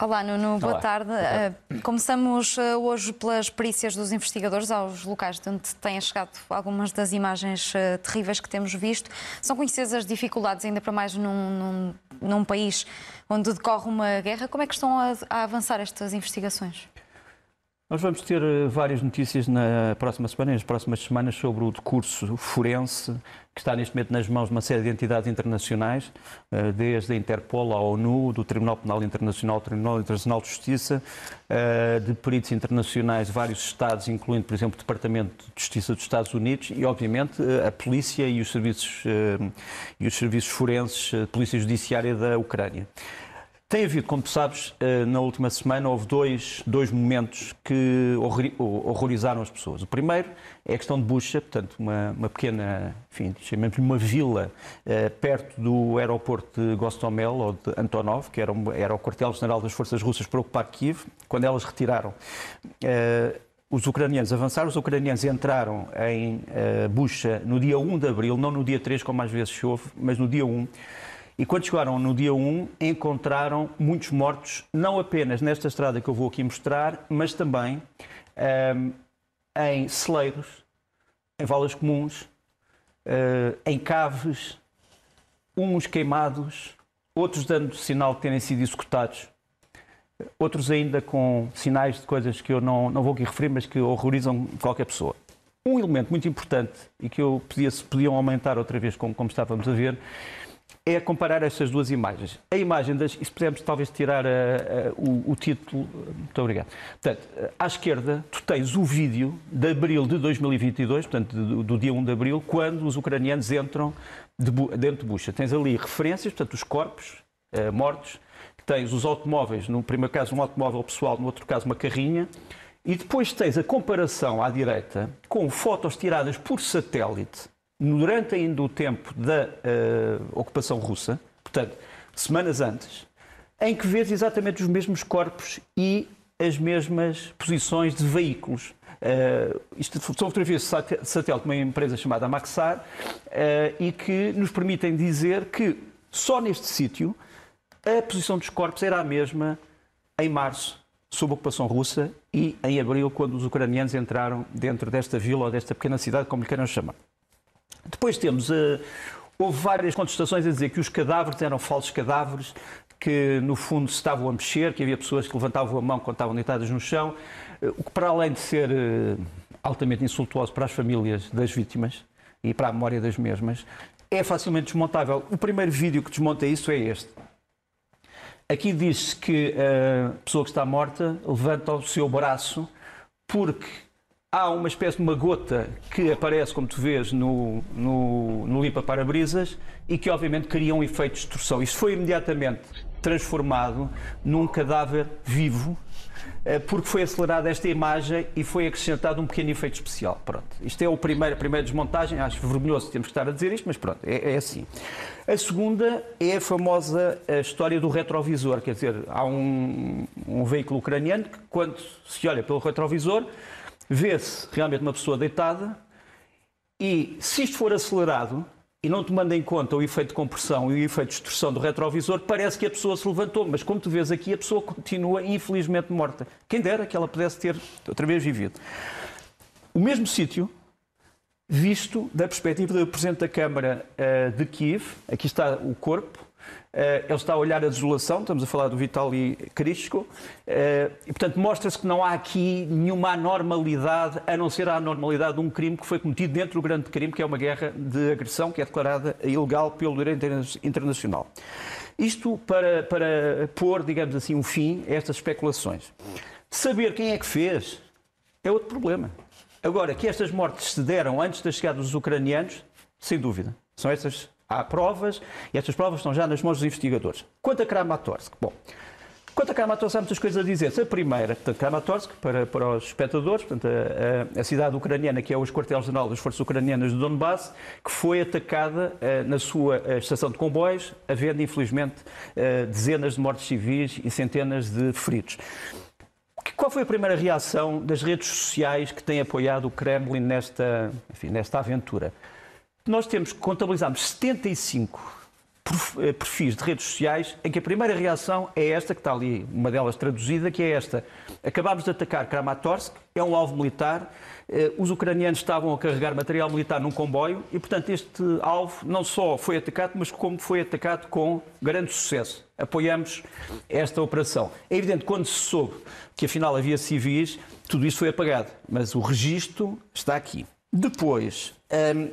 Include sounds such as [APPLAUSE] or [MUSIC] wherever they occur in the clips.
Olá, Nuno, boa Olá. tarde. Uh, começamos uh, hoje pelas perícias dos investigadores aos locais de onde têm chegado algumas das imagens uh, terríveis que temos visto. São conhecidas as dificuldades, ainda para mais num, num, num país onde decorre uma guerra. Como é que estão a, a avançar estas investigações? Nós vamos ter eh, várias notícias na próxima semana, nas próximas semanas, sobre o decurso forense que está neste momento nas mãos de uma série de entidades internacionais, eh, desde a Interpol à ONU, do Tribunal Penal Internacional Tribunal Internacional de Justiça, eh, de peritos internacionais de vários Estados, incluindo, por exemplo, o Departamento de Justiça dos Estados Unidos e, obviamente, a polícia e os serviços, e os serviços forenses, a Polícia Judiciária da Ucrânia. Tem havido, como tu sabes, eh, na última semana houve dois, dois momentos que horrorizaram as pessoas. O primeiro é a questão de Bucha, portanto, uma, uma pequena, enfim, chamemos-lhe uma vila eh, perto do aeroporto de Gostomel ou de Antonov, que era, um, era o quartel-general das forças russas para ocupar Kiev, quando elas retiraram. Eh, os ucranianos avançaram, os ucranianos entraram em Bucha no dia 1 de abril, não no dia 3, como às vezes chove, mas no dia 1. E quando chegaram no dia 1, encontraram muitos mortos, não apenas nesta estrada que eu vou aqui mostrar, mas também um, em celeiros, em valas comuns, uh, em caves, uns queimados, outros dando sinal de terem sido executados, outros ainda com sinais de coisas que eu não, não vou aqui referir, mas que horrorizam qualquer pessoa. Um elemento muito importante e que eu pedia se podiam aumentar outra vez, como, como estávamos a ver, é comparar estas duas imagens. A imagem das. E se pudermos talvez tirar a, a, o, o, título. Muito obrigado. Portanto, à esquerda, tu tens o vídeo de abril de 2022, portanto, do, do dia 1 de abril, quando os ucranianos entram de, dentro de Bucha. Tens ali referências, portanto, os corpos mortos, tens os automóveis, no primeiro caso um automóvel pessoal, no outro caso uma carrinha, e depois tens a comparação à direita com fotos tiradas por satélite durante ainda o tempo da uh, ocupação russa, portanto, semanas antes, em que vês exatamente os mesmos corpos e as mesmas posições de veículos. Uh, isto são fotografias de satélite de uma empresa chamada Maxar uh, e que nos permitem dizer que só neste sítio a posição dos corpos era a mesma em março, sob a ocupação russa, e em abril, quando os ucranianos entraram dentro desta vila ou desta pequena cidade, como lhe queiram chamar. Depois temos. Uh, houve várias contestações a dizer que os cadáveres eram falsos cadáveres, que no fundo se estavam a mexer, que havia pessoas que levantavam a mão quando estavam deitadas no chão, uh, o que para além de ser uh, altamente insultuoso para as famílias das vítimas e para a memória das mesmas, é facilmente desmontável. O primeiro vídeo que desmonta isso é este. Aqui diz-se que a pessoa que está morta levanta o seu braço porque há uma espécie de uma gota que aparece, como tu vês, no, no, no limpa-para-brisas e que obviamente cria um efeito de destruição. Isto foi imediatamente transformado num cadáver vivo eh, porque foi acelerada esta imagem e foi acrescentado um pequeno efeito especial. Pronto. Isto é o primeiro, a primeira desmontagem, acho vergonhoso temos que estar a dizer isto, mas pronto, é, é assim. A segunda é a famosa a história do retrovisor, quer dizer, há um, um veículo ucraniano que quando se olha pelo retrovisor vê-se realmente uma pessoa deitada e, se isto for acelerado e não tomando em conta o efeito de compressão e o efeito de destruição do retrovisor, parece que a pessoa se levantou, mas como tu vês aqui, a pessoa continua infelizmente morta. Quem dera que ela pudesse ter outra vez vivido. O mesmo sítio, visto da perspectiva do Presidente da Câmara uh, de Kiev, aqui está o corpo, eh, ele está a olhar a desolação, estamos a falar do Vitaly Klitschko, eh, e portanto mostra-se que não há aqui nenhuma anormalidade, a não ser a anormalidade de um crime que foi cometido dentro do grande crime, que é uma guerra de agressão, que é declarada ilegal pelo direito internacional. Isto para, para pôr, digamos assim, um fim a estas especulações. Saber quem é que fez é outro problema. Agora, que estas mortes se deram antes da chegada dos ucranianos, sem dúvida. São estas Há provas e estas provas estão já nas mãos dos investigadores. Quanto a Kramatorsk, bom, quanto a Kramatorsk há muitas coisas a dizer. A primeira, portanto, Kramatorsk, para, para os espectadores, portanto, a, a, a cidade ucraniana, que é o quartel-general das forças ucranianas do Donbass, que foi atacada uh, na sua uh, estação de comboios, havendo, infelizmente, uh, dezenas de mortes civis e centenas de feridos. Qual foi a primeira reação das redes sociais que têm apoiado o Kremlin nesta, enfim, nesta aventura? Nós temos, contabilizamos 75% perfis de redes sociais em que a primeira reação é esta, que está ali, uma delas traduzida, que é esta. Acabámos de atacar Kramatorsk, é um alvo militar, eh, os ucranianos estavam a carregar material militar num comboio e, portanto, este alvo não só foi atacado, mas como foi atacado com grande sucesso. Apoiamos esta operação. É evidente, quando se soube que afinal havia civis, tudo isso foi apagado, mas o registro está aqui. Depois, hum,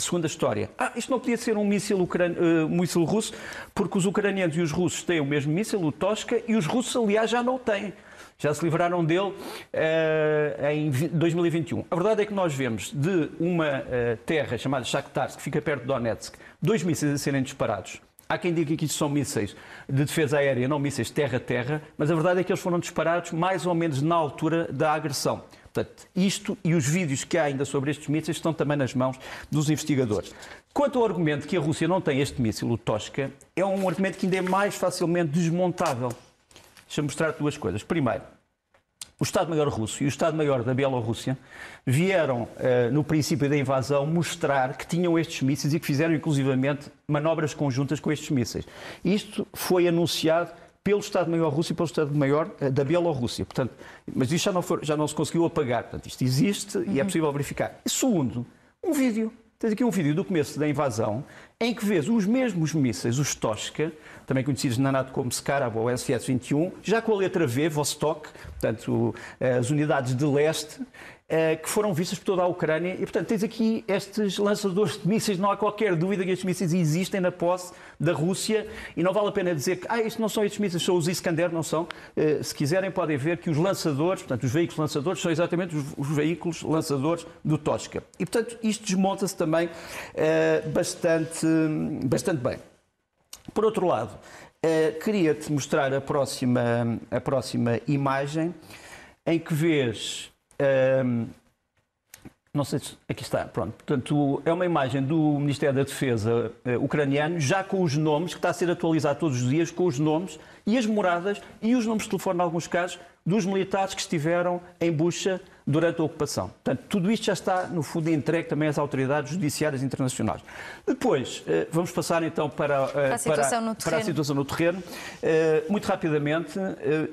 a segunda história. Ah, isto não podia ser um míssil, ucran... uh, míssil russo, porque os ucranianos e os russos têm o mesmo míssil, o Tosca, e os russos, aliás, já não o têm já se livraram dele uh, em 2021. A verdade é que nós vemos de uma uh, terra chamada Shakhtarsk, que fica perto de Donetsk, dois mísseis a serem disparados. Há quem diga que isto são mísseis de defesa aérea, não mísseis terra-terra, mas a verdade é que eles foram disparados mais ou menos na altura da agressão. Portanto, isto e os vídeos que há ainda sobre estes mísseis estão também nas mãos dos investigadores. Quanto ao argumento que a Rússia não tem este míssil, o Tosca, é um argumento que ainda é mais facilmente desmontável. Deixa-me mostrar duas coisas. Primeiro, o Estado-Maior russo e o Estado-Maior da Bielorrússia vieram, uh, no princípio da invasão, mostrar que tinham estes mísseis e que fizeram, inclusivamente, manobras conjuntas com estes mísseis. Isto foi anunciado pelo Estado-Maior russo e pelo Estado-Maior uh, da Bielorrússia. Portanto, mas isto já não, for, já não se conseguiu apagar. Portanto, isto existe uhum. e é uhum. possível verificar. Segundo, um vídeo. Tens aqui um vídeo do começo da invasão em que vês os mesmos mísseis, os Tosca, também conhecidos na NATO como Scarab ou SS-21, já com a letra V, Vostok, portanto, as unidades de leste, eh, que foram vistas por toda a Ucrânia. E, portanto, tens aqui estes lançadores de mísseis. Não há qualquer dúvida que estes mísseis existem na posse da Rússia e não vale a pena dizer que ah, estes não são estes mísseis, são os Iskander, não são. Eh, se quiserem, podem ver que os lançadores, portanto, os veículos lançadores, são exatamente os, os veículos lançadores do Tosca. E, portanto, isto desmonta-se também uh, bastante, bastante bem. Por outro lado, queria-te mostrar a próxima, a próxima imagem em que vês. Uh, não sei se. Aqui está, pronto. Portanto, é uma imagem do Ministério da Defesa uh, ucraniano, já com os nomes, que está a ser atualizado todos os dias, com os nomes e as moradas e os números de telefone, em alguns casos, dos militares que estiveram em Bucha durante a ocupação. Portanto, tudo isto já está, no fundo, entregue também às autoridades judiciárias internacionais. Depois, eh, vamos passar então para, eh, para, a, situação para, para a situação no terreno. Eh, muito rapidamente,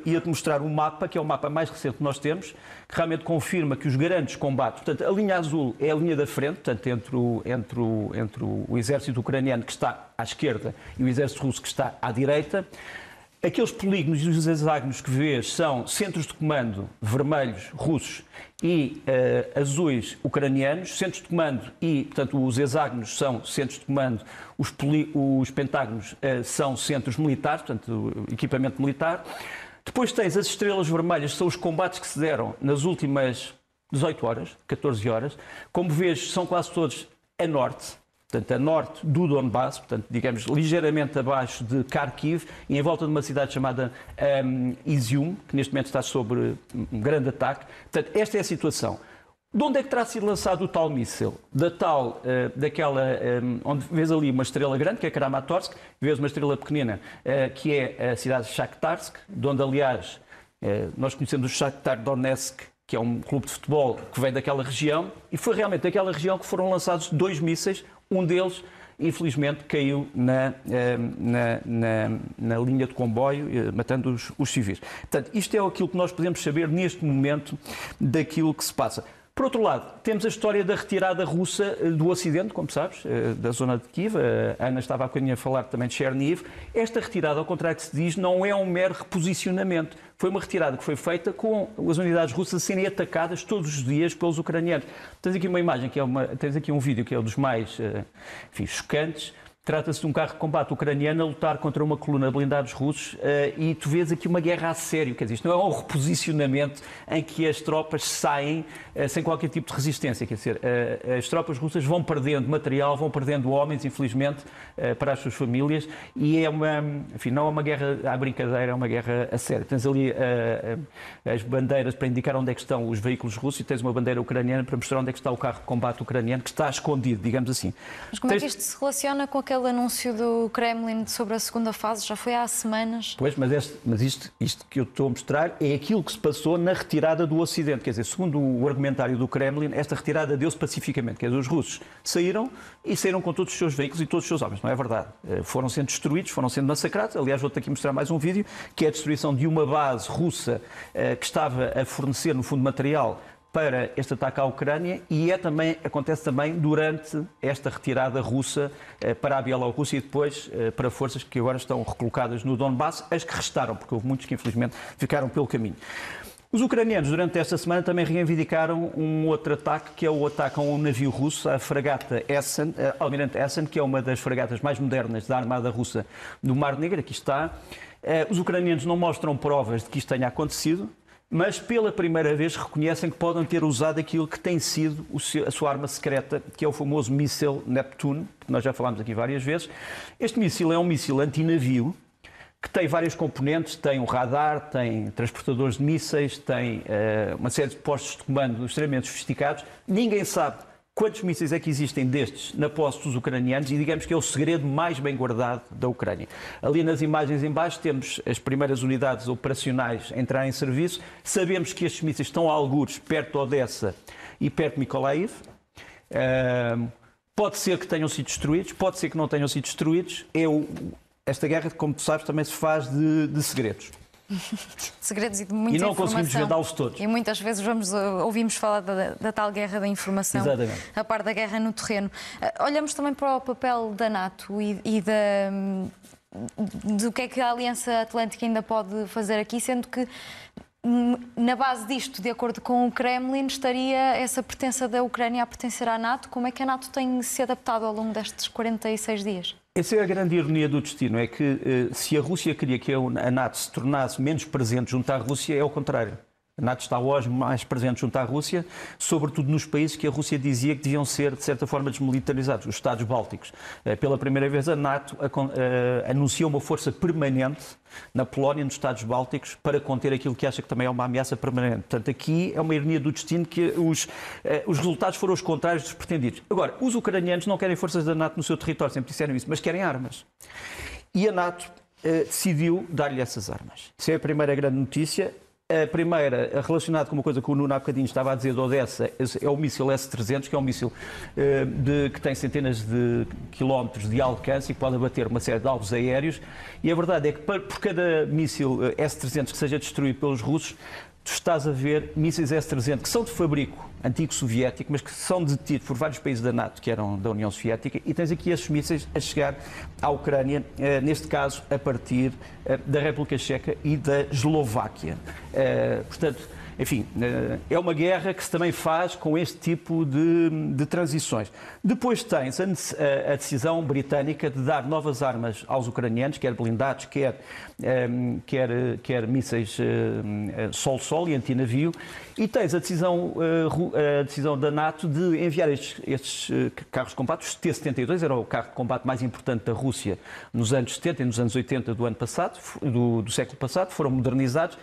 ia-te mostrar um mapa, que é o mapa mais recente que nós temos, que realmente confirma que os grandes combates, portanto, a linha azul é a linha da frente, portanto, entre o, entre o, entre o exército ucraniano que está à esquerda e o exército russo que está à direita. Aqueles polígonos e os hexágonos que vês são centros de comando vermelhos russos e uh, azuis ucranianos, centros de comando e, portanto, os hexágonos são centros de comando, os, os pentágonos uh, são centros militares, portanto, equipamento militar. Depois tens as estrelas vermelhas, que são os combates que se deram nas últimas 18 horas, 14 horas. Como vês, são quase todos a norte, portanto, a norte do Donbass, portanto, digamos, ligeiramente abaixo de Kharkiv e em volta de uma cidade chamada um, Izium, que neste momento está sob um grande ataque. Portanto, esta é a situação. De onde é que terá sido lançado o tal míssil? Da tal, uh, daquela, um, onde vês ali uma estrela grande, que é Kramatorsk, vês uma estrela pequenina, uh, que é a cidade de Shakhtarsk, de onde, aliás, uh, nós conhecemos o Shakhtar Donetsk, que é um clube de futebol que vem daquela região, e foi realmente daquela região que foram lançados dois mísseis, um deles, infelizmente, caiu na, eh, na, na, na linha de comboio, eh, matando os, os civis. Portanto, isto é aquilo que nós podemos saber neste momento daquilo que se passa. Por outro lado, temos a história da retirada russa eh, do Ocidente, como sabes, da zona de Kiev. A Ana estava bocadinho a falar também de Cherniv. Esta retirada, ao contrário que se diz, não é um mero reposicionamento foi uma retirada que foi feita com as unidades russas a serem atacadas todos os dias pelos ucranianos. Tens aqui uma imagem, que é uma, tens aqui um vídeo que é um dos mais eh, enfim, chocantes, Trata-se de um carro de combate ucraniano a lutar contra uma coluna de blindados russos uh, e tu vês aqui uma guerra a sério. Quer dizer, isto não é um reposicionamento em que as tropas saem sem qualquer tipo de resistência. Quer dizer, uh, as tropas russas vão perdendo material, vão perdendo homens, infelizmente, para as suas famílias e é uma, enfim, não é uma guerra à brincadeira, é uma guerra a sério. Tens ali as bandeiras para indicar onde é que estão os veículos russos e tens uma bandeira ucraniana para mostrar onde é que está o carro de combate ucraniano que está escondido, digamos assim. Mas como tens... é que isto se relaciona com aquele anúncio do Kremlin sobre a segunda fase, já foi há semanas. Pois, mas, este, mas isto, isto que eu estou a mostrar é aquilo que se passou na retirada do Ocidente. Quer dizer, segundo o do Kremlin, esta retirada deu-se pacificamente. Quer dizer, os russos saíram e saíram com todos os seus veículos e todos os seus homens. Não é verdade. Eh, foram sendo destruídos, foram sendo massacrados. Aliás, vou-te aqui mostrar mais um vídeo, que é a destruição de uma base russa eh, que estava a fornecer, no fundo, material para este ataque à Ucrânia e é também, acontece também durante esta retirada russa eh, para a Bielorrússia e depois para forças que agora estão recolocadas no Donbass, as que restaram, porque houve muitos que infelizmente ficaram pelo caminho. Os ucranianos, durante esta semana, também reivindicaram um outro ataque, que é o ataque a um navio russo, a fragata Essen, a eh, Almirante Essen, que é uma das fragatas mais modernas da Armada Russa do Mar Negro. Aqui está. Os ucranianos não mostram provas de que isto tenha acontecido, mas pela primeira vez reconhecem que podem ter usado aquilo que tem sido a sua arma secreta, que é o famoso míssil Neptune, que nós já falámos aqui várias vezes. Este míssil é um míssil antinavio, que tem vários componentes, tem um radar, tem transportadores de mísseis, tem uh, uma série de postos de comando extremamente sofisticados. Ninguém sabe quantos mísseis é que existem destes na posse dos ucranianos e digamos que é o segredo mais bem guardado da Ucrânia. Ali nas imagens em baixo temos as primeiras unidades operacionais a entrar em serviço. Sabemos que estes mísseis estão a algures perto de Odessa e perto de Mykolaiv. pode ser que tenham sido destruídos, pode ser que não tenham sido destruídos. É o, esta guerra, como tu sabes, também se faz de, de segredos. [LAUGHS] Segredos e de muita E não informação. conseguimos desvendá-los todos. E muitas vezes vamos, uh, ouvimos falar da, da, tal guerra da informação, Exatamente. a par da guerra no terreno. Uh, olhamos também para o papel da NATO e, e da, hum, do que é que a Aliança Atlântica ainda pode fazer aqui, sendo que hum, na base disto, de acordo com o Kremlin, estaria essa pertença da Ucrânia a pertencer à NATO. Como é que a NATO tem se adaptado ao longo destes 46 dias? Essa é a grande ironia do destino, é que eh, se a Rússia queria que a NATO se tornasse menos presente junto à Rússia, é o contrário. A NATO está hoje mais presente junto à Rússia, sobretudo nos países que a Rússia dizia que deviam ser, de certa forma, desmilitarizados, os Estados Bálticos. Eh, pela primeira vez, a NATO eh, anunciou uma força permanente na Polónia, nos Estados Bálticos, para conter aquilo que acha que também é uma ameaça permanente. Portanto, aqui é uma ironia do destino que os, eh, os resultados foram os contrários dos pretendidos. Agora, os ucranianos não querem forças da NATO no seu território, sempre disseram isso, mas querem armas. E a NATO decidiu dar-lhe essas armas. Isso é a primeira grande notícia. A primeira, relacionada com uma coisa que o Nuno há bocadinho estava a dizer de Odessa, é o míssil S-300, que é um míssil eh, que tem centenas de quilómetros de alcance e que pode abater uma série de alvos aéreos. E a verdade é que por cada míssil eh, S-300 que seja destruído pelos russos, tu estás a ver mísseis S-300 que são de fabrico antigo soviético, mas que são detidos por vários países da NATO, que eram da União Soviética, e tens aqui esses mísseis a chegar à Ucrânia, eh, neste caso a partir eh, da República Checa e da Eslováquia. Eh, portanto, enfim, eh, é uma guerra que se também faz com este tipo de, de transições. Depois tens a, a, decisão britânica de dar novas armas aos ucranianos, quer blindados, quer, um, quer, quer mísseis sol-sol e antinavio, e tens a decisão, a decisão da NATO de enviar estes, estes carros de combate, os T-72, era o carro de combate mais importante da Rússia nos anos 70 e nos anos 80 do ano passado, do, do século passado, foram modernizados.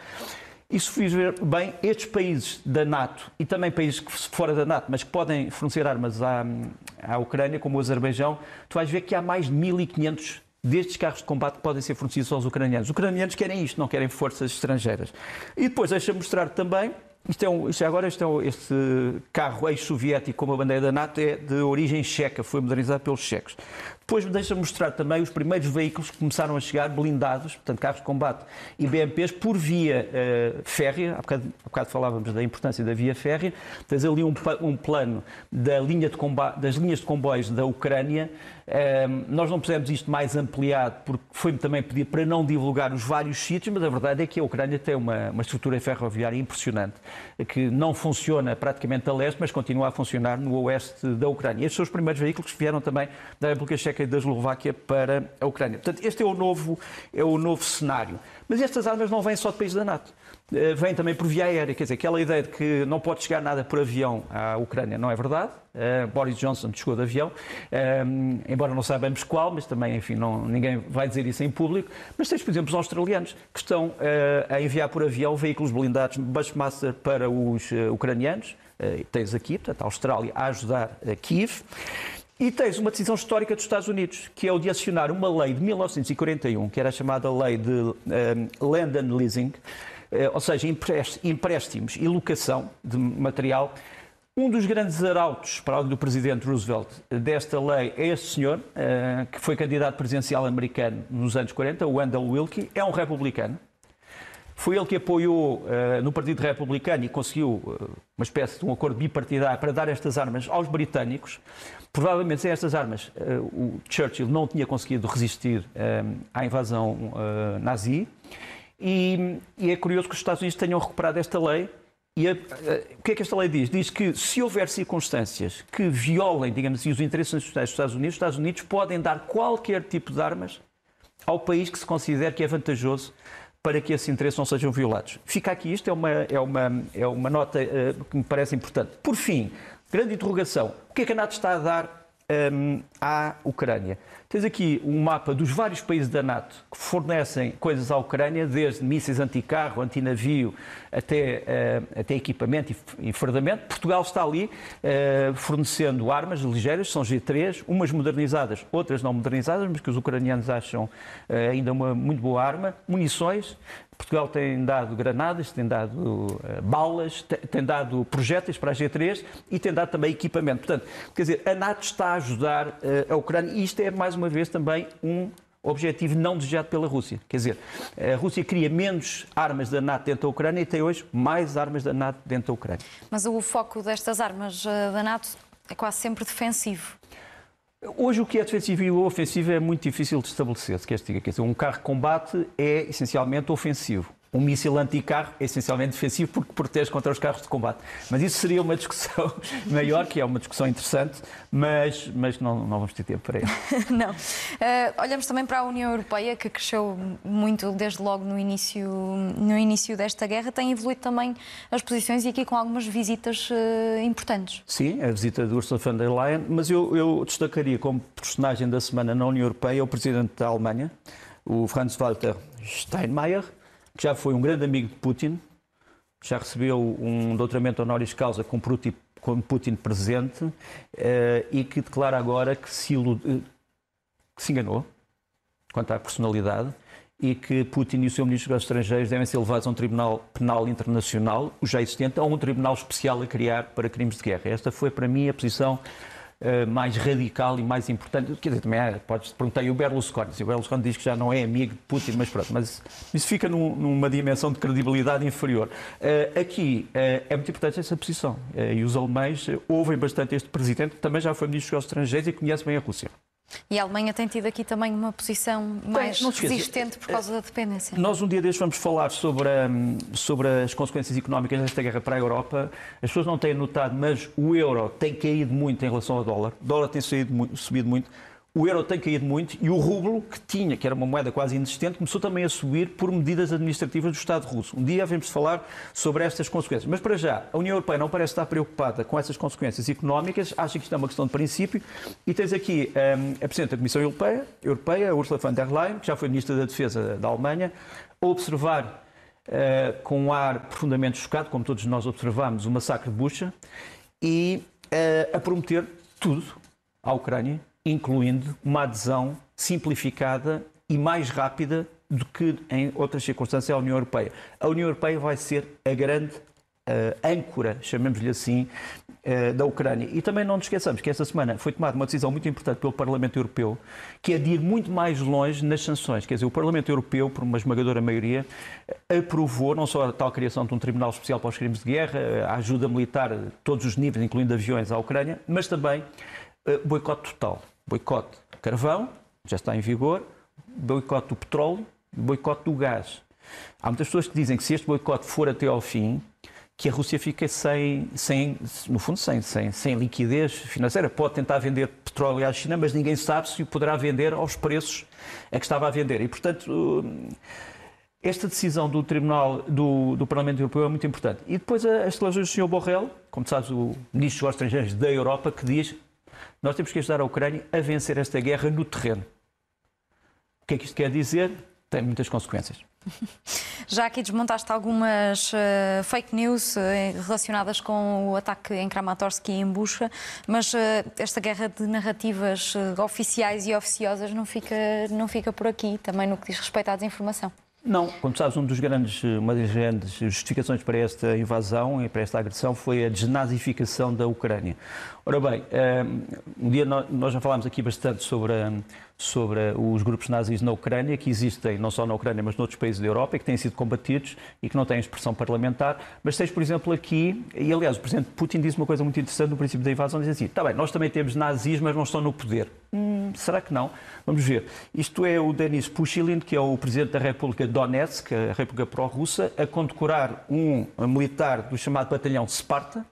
E se fiz bem, estes países da NATO e também países fora da NATO, mas que podem fornecer armas à, à Ucrânia, como o Azerbaijão, tu vais ver que há mais de 1.500 destes carros de combate que podem ser fornecidos aos ucranianos. Os ucranianos querem isto, não querem forças estrangeiras. E depois deixa mostrar também isto é um, isto é agora este, é um, este carro ex-soviético com a bandeira da NATO é de origem checa, foi modernizado pelos checos. Depois deixa mostrar também os primeiros veículos que começaram a chegar blindados, portanto carros de combate e BMPs, por via uh, férrea. Há bocado, há bocado, falávamos da importância da via férrea. Tens ali um, um plano da linha de combate, das linhas de comboios da Ucrânia. Uh, nós não pusemos isto mais ampliado porque foi-me também pedido para não divulgar os vários sítios, mas a verdade é que a Ucrânia tem uma, uma estrutura ferroviária impressionante, que não funciona praticamente a leste, mas continua a funcionar no oeste da Ucrânia. Estes são os primeiros veículos que vieram também da República Checa Checa e da Eslováquia para a Ucrânia. Portanto, este é o novo, é o novo cenário. Mas estas armas não vêm só de países da NATO. Eh, vêm também por via aérea. Quer dizer, aquela ideia de que não pode chegar nada por avião à Ucrânia não é verdade. Uh, Boris Johnson chegou de avião, uh, embora não saibamos qual, mas também, enfim, não, ninguém vai dizer isso em público. Mas tens, por exemplo, os australianos que estão uh, a enviar por avião veículos blindados Bushmaster para os ucranianos. tens aqui, portanto, a Austrália a ajudar a Kiev. E tens uma decisão histórica dos Estados Unidos, que é o de acionar uma lei de 1941, que era a chamada lei de um, Land and Leasing, uh, ou seja, empréstimos e locação de material. Um dos grandes arautos, para além do presidente Roosevelt, desta lei é este senhor, uh, que foi candidato presidencial americano nos anos 40, o Wendell Willkie, é um republicano, foi ele que apoiou uh, no Partido Republicano e conseguiu uh, uma espécie de um acordo bipartidário para dar estas armas aos britânicos. Provavelmente sem estas armas uh, o Churchill não tinha conseguido resistir à invasão nazi. E, e, é curioso que os Estados Unidos tenham recuperado esta lei. E a, o que é que esta lei diz? Diz que se houver circunstâncias que violem, digamos assim, os interesses nacionais dos Estados Unidos, os Estados Unidos podem dar qualquer tipo de armas ao país que se considere que é vantajoso para que esses interesses não sejam violados. Fica aqui isto, é uma, é uma, é uma nota uh, que me parece importante. Por fim, grande interrogação: o que é que a NATO está a dar um, à Ucrânia? Tens aqui um mapa dos vários países da NATO que fornecem coisas à Ucrânia, desde mísseis anticarro, antinavio, até, uh, até equipamento e, fardamento. Portugal está ali uh, fornecendo armas ligeiras, são G3, umas modernizadas, outras não modernizadas, mas que os ucranianos acham uh, ainda uma muito boa arma, munições, Portugal tem dado granadas, tem dado uh, balas, tem, tem, dado projéteis para a G3 e tem dado também equipamento. Portanto, quer dizer, a NATO está a ajudar uh, a Ucrânia e isto é, mais uma vez, também um objetivo não desejado pela Rússia. Quer dizer, a Rússia cria menos armas da NATO dentro da Ucrânia e tem hoje mais armas da NATO dentro da Ucrânia. Mas o foco destas armas eh, da NATO é quase sempre defensivo. Hoje o que é defensivo e o ofensivo é muito difícil de estabelecer, se queres dizer. Quer dizer, um carro de combate é essencialmente ofensivo. Um míssil anticarro é essencialmente defensivo porque protege contra os carros de combate. Mas isso seria uma discussão [LAUGHS] maior, que é uma discussão interessante, mas, mas não, não vamos ter tempo para isso. [LAUGHS] não. Uh, olhamos também para a União Europeia, que cresceu muito desde logo no início, no início desta guerra, tem evoluído também as posições e aqui com algumas visitas uh, importantes. Sim, a visita de Ursula von der Leyen, mas eu, eu destacaria como personagem da semana na União Europeia o presidente da Alemanha, o Franz-Walter Steinmeier, que já foi um grande amigo de Putin, já recebeu um doutoramento honoris causa com Putin, presente eh, e que declara agora que se, que se enganou quanto à personalidade e que Putin e o seu ministro dos Estrangeiros devem ser levados a um tribunal penal internacional, o já existente, ou um tribunal especial a criar para crimes de guerra. Esta foi, para mim, a posição uh, mais radical e mais importante. Quer dizer, também podes perguntar, o Berlusconi? O Berlusconi diz que já não é amigo de Putin, mas pronto, mas isso fica num, numa dimensão de credibilidade inferior. Uh, aqui uh, é muito importante essa posição. e os alemães ouvem bastante este presidente, que também já foi ministro dos estrangeiros e conhece bem a Rússia. E a Alemanha tem tido aqui também uma posição mais resistente por causa da dependência. Nós um dia destes vamos falar sobre, a, sobre as consequências económicas desta guerra para a Europa. As pessoas não têm notado, mas o euro tem caído muito em relação ao dólar. O dólar tem subido, subido muito o euro tem caído muito e o rublo, que tinha, que era uma moeda quase inexistente, começou também a subir por medidas administrativas do Estado russo. Um dia de falar sobre estas consequências. Mas para já, a União Europeia não parece estar preocupada com essas consequências económicas, acha que isto é uma questão de princípio. E tens aqui um, a Presidente da Comissão Europeia, Europeia, Ursula von der Leyen, que já foi Ministra da Defesa da Alemanha, a observar uh, com um ar profundamente chocado, como todos nós observamos, o massacre de Bucha, e uh, a prometer tudo à Ucrânia incluindo uma adesão simplificada e mais rápida do que em outras circunstâncias à União Europeia. A União Europeia vai ser a grande uh, âncora, chamemos-lhe assim, uh, da Ucrânia. E também não nos esqueçamos que esta semana foi tomada uma decisão muito importante pelo Parlamento Europeu, que é de ir muito mais longe nas sanções. Quer dizer, o Parlamento Europeu, por uma esmagadora maioria, aprovou não só a tal criação de um Tribunal Especial para os Crimes de Guerra, a ajuda militar a todos os níveis, incluindo aviões à Ucrânia, mas também uh, boicote total boicote do carvão, já está em vigor, boicote do petróleo boicote do gás. Há muitas pessoas que dizem que se este boicote for até ao fim, que a Rússia fica sem, sem no fundo, sem, sem, sem liquidez financeira. Pode tentar vender petróleo à China, mas ninguém sabe se o poderá vender aos preços a que estava a vender. E, portanto, esta decisão do Tribunal do, do Parlamento Europeu é muito importante. E depois as declarações do Sr. Borrell, como sabes, o Ministro dos Estrangeiros da Europa, que diz nós temos que ajudar a Ucrânia a vencer esta guerra no terreno. O que é que isto quer dizer? tem muitas consequências. [LAUGHS] Já aqui desmontaste algumas uh, fake news uh, relacionadas com o ataque em Kramatorsk e em Bucha, mas uh, esta guerra de narrativas oficiais e oficiosas não fica, não fica por aqui, também no que diz respeito à desinformação. Não, como sabes, um dos grandes, uma das grandes justificações para esta invasão e para esta agressão foi a desnazificação da Ucrânia. Ora bem, um dia nós já falámos aqui bastante sobre sobre os grupos nazis na Ucrânia, que existem não só na Ucrânia, mas noutros países da Europa e que têm sido combatidos e que não têm expressão parlamentar. Mas tens, por exemplo, aqui, e aliás, o Presidente Putin disse uma coisa muito interessante no princípio da invasão: diz assim, está bem, nós também temos nazis, mas não estão no poder. Hum, será que não? Vamos ver. Isto é o Denis Pushilin, que é o Presidente da República Donetsk, a República pró-russa, a condecorar um militar do chamado Batalhão Sparta,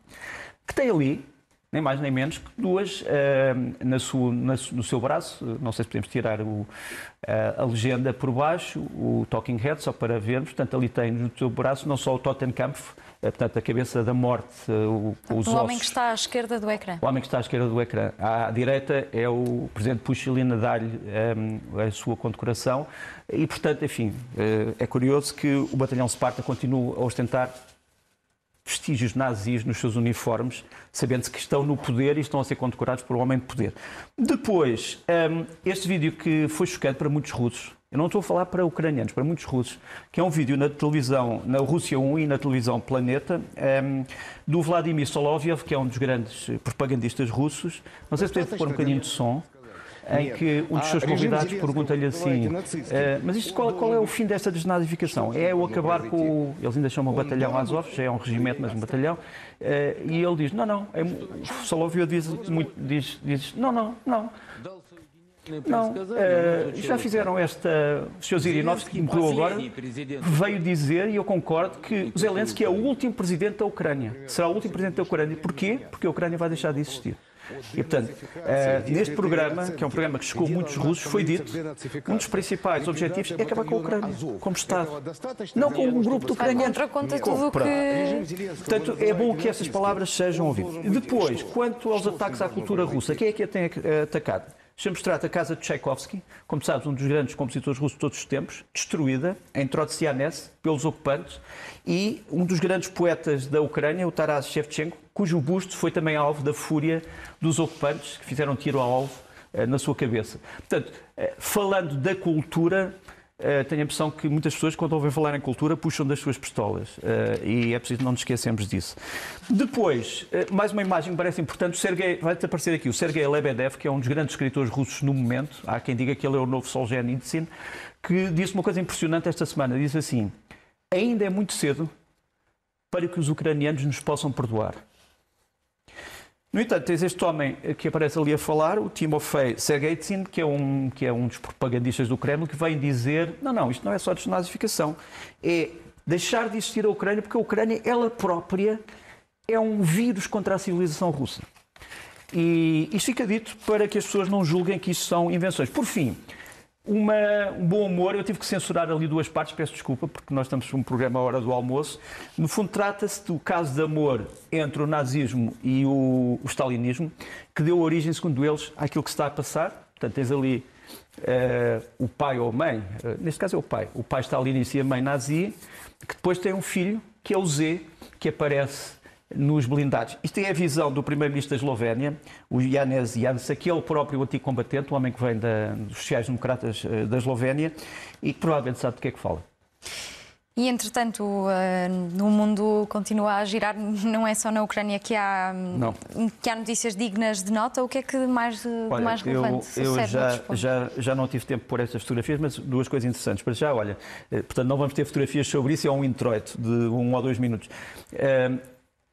que tem ali nem mais nem menos que duas uh, na sua, na, no seu braço. Não sei se podemos tirar o, uh, a legenda por baixo, o Talking Head, só para vermos. Portanto, ali tem no seu braço não só o Totenkampf, uh, portanto, a cabeça da morte, uh, os O homem que está à esquerda do ecrã. O homem que está à esquerda do ecrã. À direita é o presidente Puxilin a dar-lhe um, a sua condecoração. E, portanto, enfim, é curioso que o batalhão Sparta continue a ostentar vestígios nazis nos seus uniformes, sabendo-se que estão no poder e estão a ser condecorados por um homem de poder. Depois, um, este vídeo que foi chocante para muitos russos, eu não estou a falar para ucranianos, para muitos russos, que é um vídeo na televisão, na Rússia 1 e na televisão Planeta, um, do Vladimir Soloviev, que é um dos grandes propagandistas russos. Não sei se podemos pôr um bocadinho de som em que um dos seus convidados pergunta-lhe assim: eh, Mas isto qual, qual, é o fim desta desnazificação? É o acabar com o. Eles ainda chamam batalhão Azov, já é um regimento, mas um batalhão. Eh, e ele diz: Não, não. É, Solovio diz, muito, diz, diz: Não, não, não. Não, uh, já fizeram esta. O Sr. Zirinovski, que morreu agora, veio dizer, e eu concordo, que Zelensky é o último presidente da Ucrânia. Será o último presidente da Ucrânia. Porquê? Porque a Ucrânia vai deixar de existir. E, portanto, uh, neste programa, que é um programa que chegou muitos russos, foi dito um dos principais objetivos é acabar com a Ucrânia, como Estado. Não com um grupo de ucranianos. Contra, contra tudo que... Portanto, é bom que essas palavras sejam ouvidas. Depois, quanto aos ataques à cultura russa, quem é que a tem atacado? Deixa-me mostrar-te a casa de Tchaikovsky, como sabes, um dos grandes compositores russos de todos os tempos, destruída em Trotsianets pelos ocupantes, e um dos grandes poetas da Ucrânia, o Taras Shevchenko, cujo busto foi também alvo da fúria dos ocupantes que fizeram tiro ao alvo eh, na sua cabeça. Portanto, eh, falando da cultura, eh, tenho a impressão que muitas pessoas, quando ouvem falar em cultura, puxam das suas pistolas. e é preciso não nos esquecermos disso. Depois, mais uma imagem que parece importante. O Sergei, vai aparecer aqui o Sergei Lebedev, que é um dos grandes escritores russos no momento. Há quem diga que ele é o novo Solzhenitsyn, que disse uma coisa impressionante esta semana. Diz assim: ainda é muito cedo para que os ucranianos nos possam perdoar. No entanto, tens este homem que aparece ali a falar, o Timofei Sergeytsin, que é um, que é um dos propagandistas do Kremlin, que vem dizer: não, não, isto não é só desnazificação, é deixar de existir a Ucrânia, porque a Ucrânia, ela própria, é um vírus contra a civilização russa. E isto fica dito para que as pessoas não julguem que isto são invenções. Por fim, uma, um bom humor. Eu tive que censurar ali duas partes, peço desculpa, porque nós estamos num programa à hora do almoço. No fundo, trata-se do caso de amor entre o nazismo e o, o stalinismo, que deu origem, segundo eles, àquilo que se está a passar. Portanto, tens ali uh, o pai ou a mãe, uh, neste caso é o pai, o pai stalinista e a mãe nazi, que depois tem um filho, que é o Z, que aparece nos blindados. Isto é a visão do primeiro-ministro da Eslovénia, o Janez Janša, que é o próprio antigo combatente, o homem que vem da, dos sociais-democratas eh, da Eslovénia e que provavelmente sabe do que é que fala. E, entretanto, uh, o mundo continua a girar, não é só na Ucrânia que há, não. que há notícias dignas de nota. O que é que mais, olha, mais relevante eu, eu já, já, já não tive tempo por estas fotografias, mas duas coisas interessantes. Para já, olha, eh, portanto, não vamos ter fotografias sobre isso, é um introito de um ou dois minutos.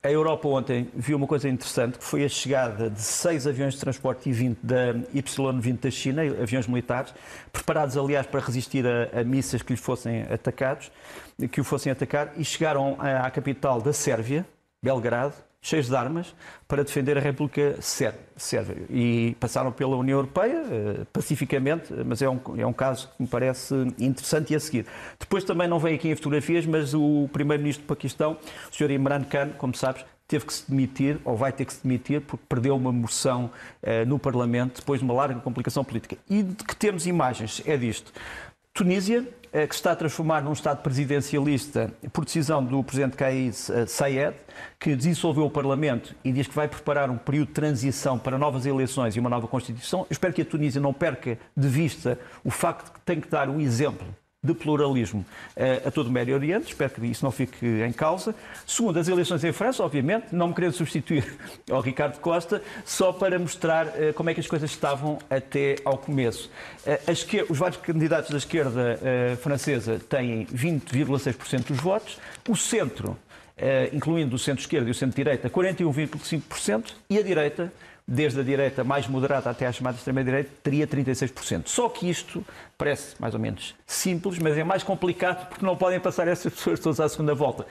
A Europa ontem viu uma coisa interessante, que foi a chegada de seis aviões de transporte I-20 da Y-20 da China, aviões militares, preparados, aliás, para resistir a, a mísseis que lhe fossem atacados, que o fossem atacar, e chegaram à capital da Sérvia, Belgrado, cheios de armas para defender a República Sérvia. E passaram pela União Europeia eh, pacificamente, mas é um, é um caso que me parece interessante e a seguir. Depois também não vem aqui em fotografias, mas o primeiro-ministro do Paquistão, o Sr. Imran Khan, como sabes, teve que se demitir, ou vai ter que se demitir, porque perdeu uma moção eh, no Parlamento depois de uma larga complicação política. E de que temos imagens é disto. Tunísia, eh, que está a transformar num Estado presidencialista por decisão do presidente Kais eh, Saied, que dissolveu o Parlamento e diz que vai preparar um período de transição para novas eleições e uma nova Constituição. Eu espero que a Tunísia não perca de vista o facto de que tem que dar o exemplo de pluralismo uh, a todo o Médio Oriente, espero que isso não fique em causa. Segundo, as eleições em França, obviamente, não me querendo substituir [LAUGHS] ao Ricardo Costa, só para mostrar uh, como é que as coisas estavam até ao começo. Uh, esquerda, os vários candidatos da esquerda francesa têm 20,6% dos votos, o centro, incluindo o centro-esquerda e o centro-direita, 41,5%, e a direita, desde a direita mais moderada até à chamada extrema-direita, teria 36%. Só que isto parece mais ou menos simples, mas é mais complicado porque não podem passar essas pessoas todas à segunda volta.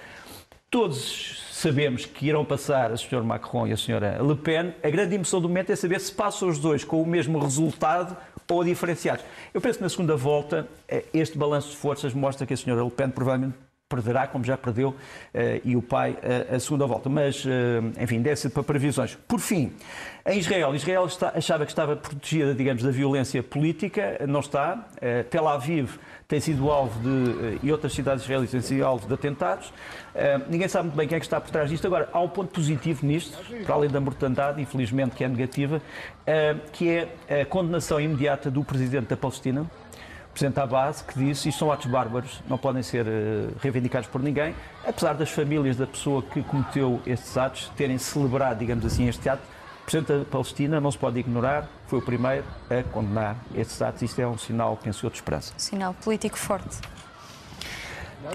Todos sabemos que irão passar a Sra. Macron e a Sra. Le Pen. A grande emoção do momento é saber se passam os dois com o mesmo resultado ou diferenciados. Eu penso que na segunda volta eh, este balanço de forças mostra que a Sra. Le Pen provavelmente perderá, como já perdeu, eh, e o pai eh, a segunda volta. Mas, eh, enfim, deve ser para previsões. Por fim, em Israel, Israel está, achava que estava protegida, digamos, da violência política, não está. Tel Aviv tem sido alvo de, e outras cidades israelitas têm sido alvo de atentados. Ninguém sabe muito bem quem é que está por trás disto. Agora, há um ponto positivo nisto, para além da mortandade, infelizmente, que é negativa, que é a condenação imediata do presidente da Palestina, Presidente Abbas, que disse isto são atos bárbaros, não podem ser uh, reivindicados por ninguém, apesar das famílias da pessoa que cometeu estes atos terem celebrado, digamos assim, este ato. O Presidente da Palestina não se pode ignorar, foi o primeiro a condenar estes atos. Isto é um sinal, penso eu, de esperança. Sinal político forte.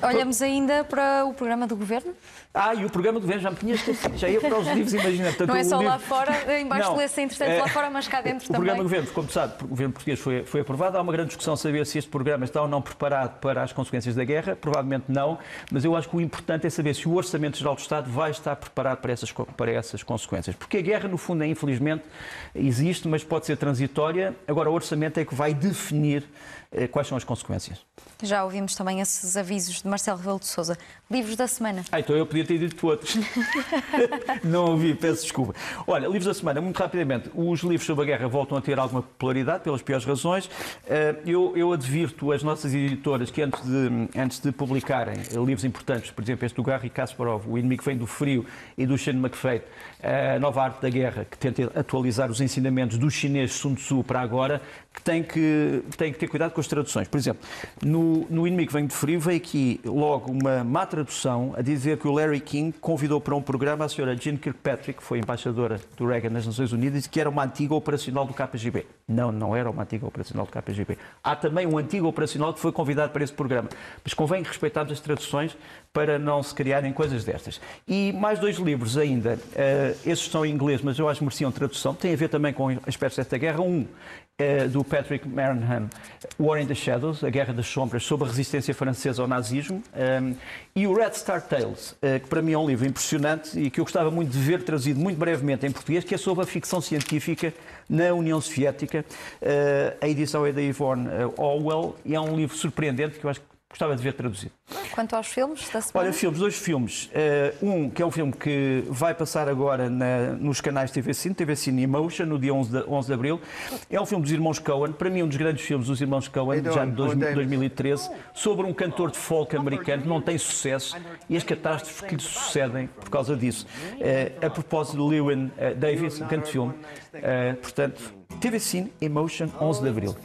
Olhamos ainda para o programa do governo? Ah, e o programa do governo já me tinha esquecido, já ia para os livros, imagina. Portanto, não é só livro... lá fora, embaixo lê-se entretanto é... lá fora, mas cá dentro o também. O programa do governo, como sabe, o governo português foi, foi aprovado. Há uma grande discussão saber se este programa está ou não preparado para as consequências da guerra. Provavelmente não, mas eu acho que o importante é saber se o Orçamento Geral do Estado vai estar preparado para essas, para essas consequências. Porque a guerra, no fundo, é, infelizmente, existe, mas pode ser transitória. Agora, o Orçamento é que vai definir eh, quais são as consequências. Já ouvimos também esses avisos de Marcelo Rebelo de Sousa. Livros da semana. Ah, então eu podia ter dito outros. [LAUGHS] não ouvi, peço desculpa. Olha, livros da semana, muito rapidamente. Os livros sobre a guerra voltam a ter alguma popularidade, pelas piores razões. Eh, eu, eu advirto as nossas editoras que antes de, antes de publicarem livros importantes, por exemplo, este do Garry Kasparov, O Inimigo Vem do Frio, e do Shane McFay, a nova arte da guerra, que tenta atualizar os ensinamentos do chinês Sun Tzu para agora, que tem que, tem que ter cuidado com as traduções. Por exemplo, no, no Inimigo Vem do Frio veio aqui logo uma má tradução a dizer que o Larry King convidou para um programa a senhora Jean Kirkpatrick, que foi embaixadora do Reagan nas Nações Unidas, que era uma antiga operacional do KGB. Não, não era uma antiga operacional do KGB. Há também um antigo operacional que foi convidado para esse programa. Mas convém respeitarmos as traduções para não se criarem coisas destas. E mais dois livros ainda. Uh, esses estão em inglês, mas eu acho que mereciam tradução. Tem a ver também com aspectos desta guerra. Um do Patrick Maranham, War in the Shadows, A Guerra das Sombras, sobre a resistência francesa ao nazismo. Ehm, e o Red Star Tales, uh, que para mim é um livro impressionante e que eu gostava muito de ver traduzido muito brevemente em português, que é sobre a ficção científica na União Soviética. a edição é da Yvonne Orwell e é um livro surpreendente que eu acho que gostava de ver traduzido. Quanto aos filmes da semana? Olha, filmes, dois filmes. Uh, um, que é um filme que vai passar agora na, nos canais TV Cine, TV Cine Emotion, no dia 11 de, 11 de Abril. É um filme dos Irmãos Coen, para mim um dos grandes filmes dos Irmãos Coen, já de 2013, sobre um cantor de folk americano que não tem sucesso e as catástrofes que lhe sucedem por causa disso. Uh, a propósito de Lewin uh, Davis, um grande filme. portanto, TV Cine Emotion, 11 de Abril.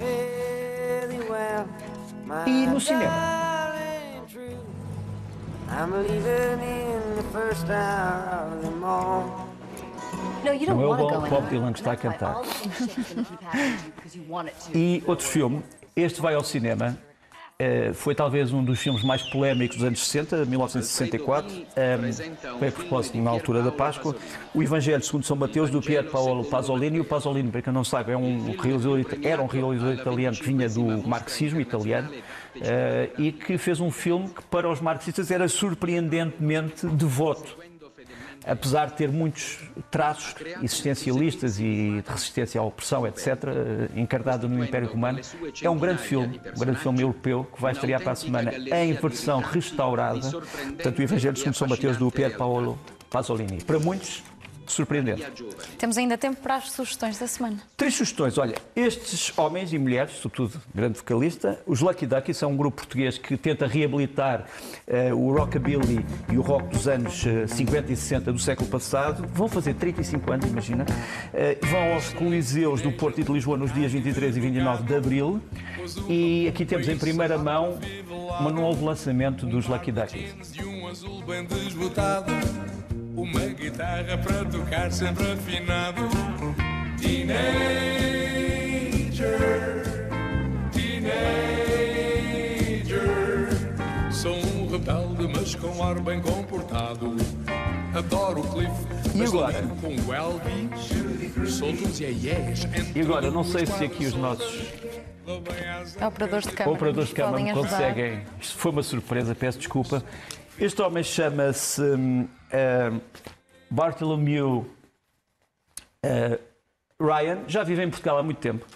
No, you don't não é o Bob Dylan que está a cantar. e outro filme, este vai ao cinema, foi talvez um dos filmes mais polémicos dos anos 60, 1964, um, foi a propósito na altura da Páscoa. O Evangelho segundo São Mateus, do Pier Paolo Pasolini. O Pasolini, para quem não sabe, é um realizador, era um realizador italiano que vinha do marxismo italiano uh, e que fez um filme que para os marxistas era surpreendentemente devoto apesar de ter muitos traços existencialistas e de resistência à opressão, etc., eh, encarnado no Império Romano, é um grande filme, um grande filme europeu, que vai estrear para a semana em versão restaurada. Portanto, o Evangelho segundo São Mateus, do Pier Paolo Pasolini. Para muitos, surpreendente. Temos ainda tempo para as sugestões da semana. Três sugestões. Olha, estes homens e mulheres, sobretudo grande vocalista, os Lucky Ducky são um grupo português que tenta reabilitar uh, o rockabilly e o rock dos anos uh, 50 e 60 do século passado. Vão fazer 35 anos, imagina. Uh, vão aos Coliseus do Porto e de Lisboa nos dias 23 e 29 de abril. E aqui temos em primeira mão um novo lançamento dos Lucky Duckies. Um uma guitarra para tocar sempre afinado. Teenager, teenager. Sou um rebelde, mas com ar bem comportado. Adoro o Cliff, E mas agora? com o Elvis. Solto uns iés E agora, não sei se aqui os nossos Operadores de câmara. operadores de câmara conseguem. Isto foi uma surpresa, peço desculpa. Este homem chama-se hum, hum, Bartholomew uh, Ryan, já vive em Portugal há muito tempo.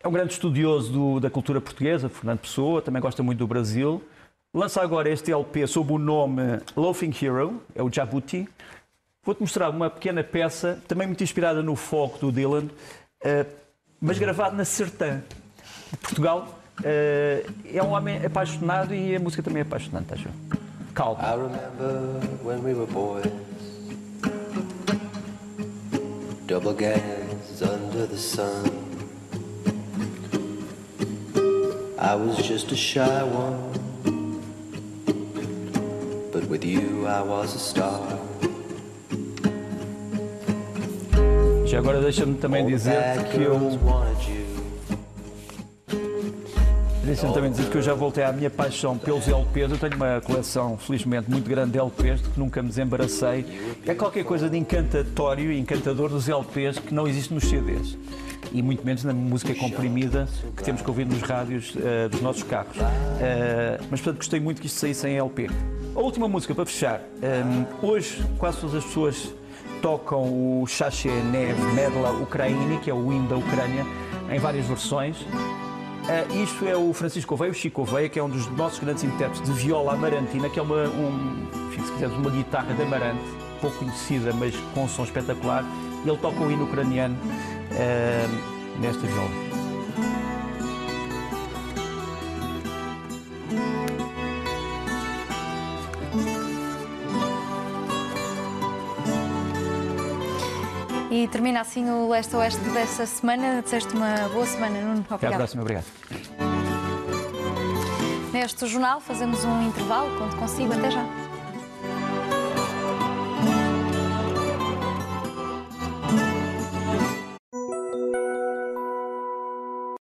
É um grande estudioso do- da cultura portuguesa, Fernando Pessoa, também gosta muito do Brasil. Lança agora este LP sob o nome Loafing Hero, é o Jabuti. Vou-te mostrar uma pequena peça, também muito inspirada no folk do Dylan, eh, mas gravado na Sertã, de Portugal. Eh, é um homem apaixonado e a música também é apaixonante, acho eu. Calma. I remember when we were boys. Double gas under the sun. I was just a shy one. But with you, I was a star. Já agora deixa-me também dizer que eu. Deixa-me também dizer que eu já voltei à minha paixão pelos LPs. Eu tenho uma coleção, felizmente, muito grande de LPs, de que nunca me desembaracei. É qualquer coisa de encantatório e encantador dos LPs que não existe nos CDs. E muito menos na música comprimida que temos que ouvir nos rádios eh, dos nossos carros. Eh, mas, portanto, gostei muito que isto saísse em LP. A última música para fechar. Ehm, hoje, quase todas as pessoas tocam o Chaché Nev Medla Ukraini, que é o hino da Ucrânia, em várias versões. Uh, isto é o Francisco Oveia, o Chico Oveia, que é um dos nossos grandes intérpretes de viola amarantina, que é uma, um, enfim, se quisermos, uma guitarra de amarante, pouco conhecida, mas com um som espetacular. Ele toca o hino ucraniano uh, nesta viola. E termina assim o Leste-Oeste desta semana. Desejo-te uma boa semana, Nuno. Até à próxima, obrigado. Neste jornal fazemos um intervalo. Conto consigo. Até já.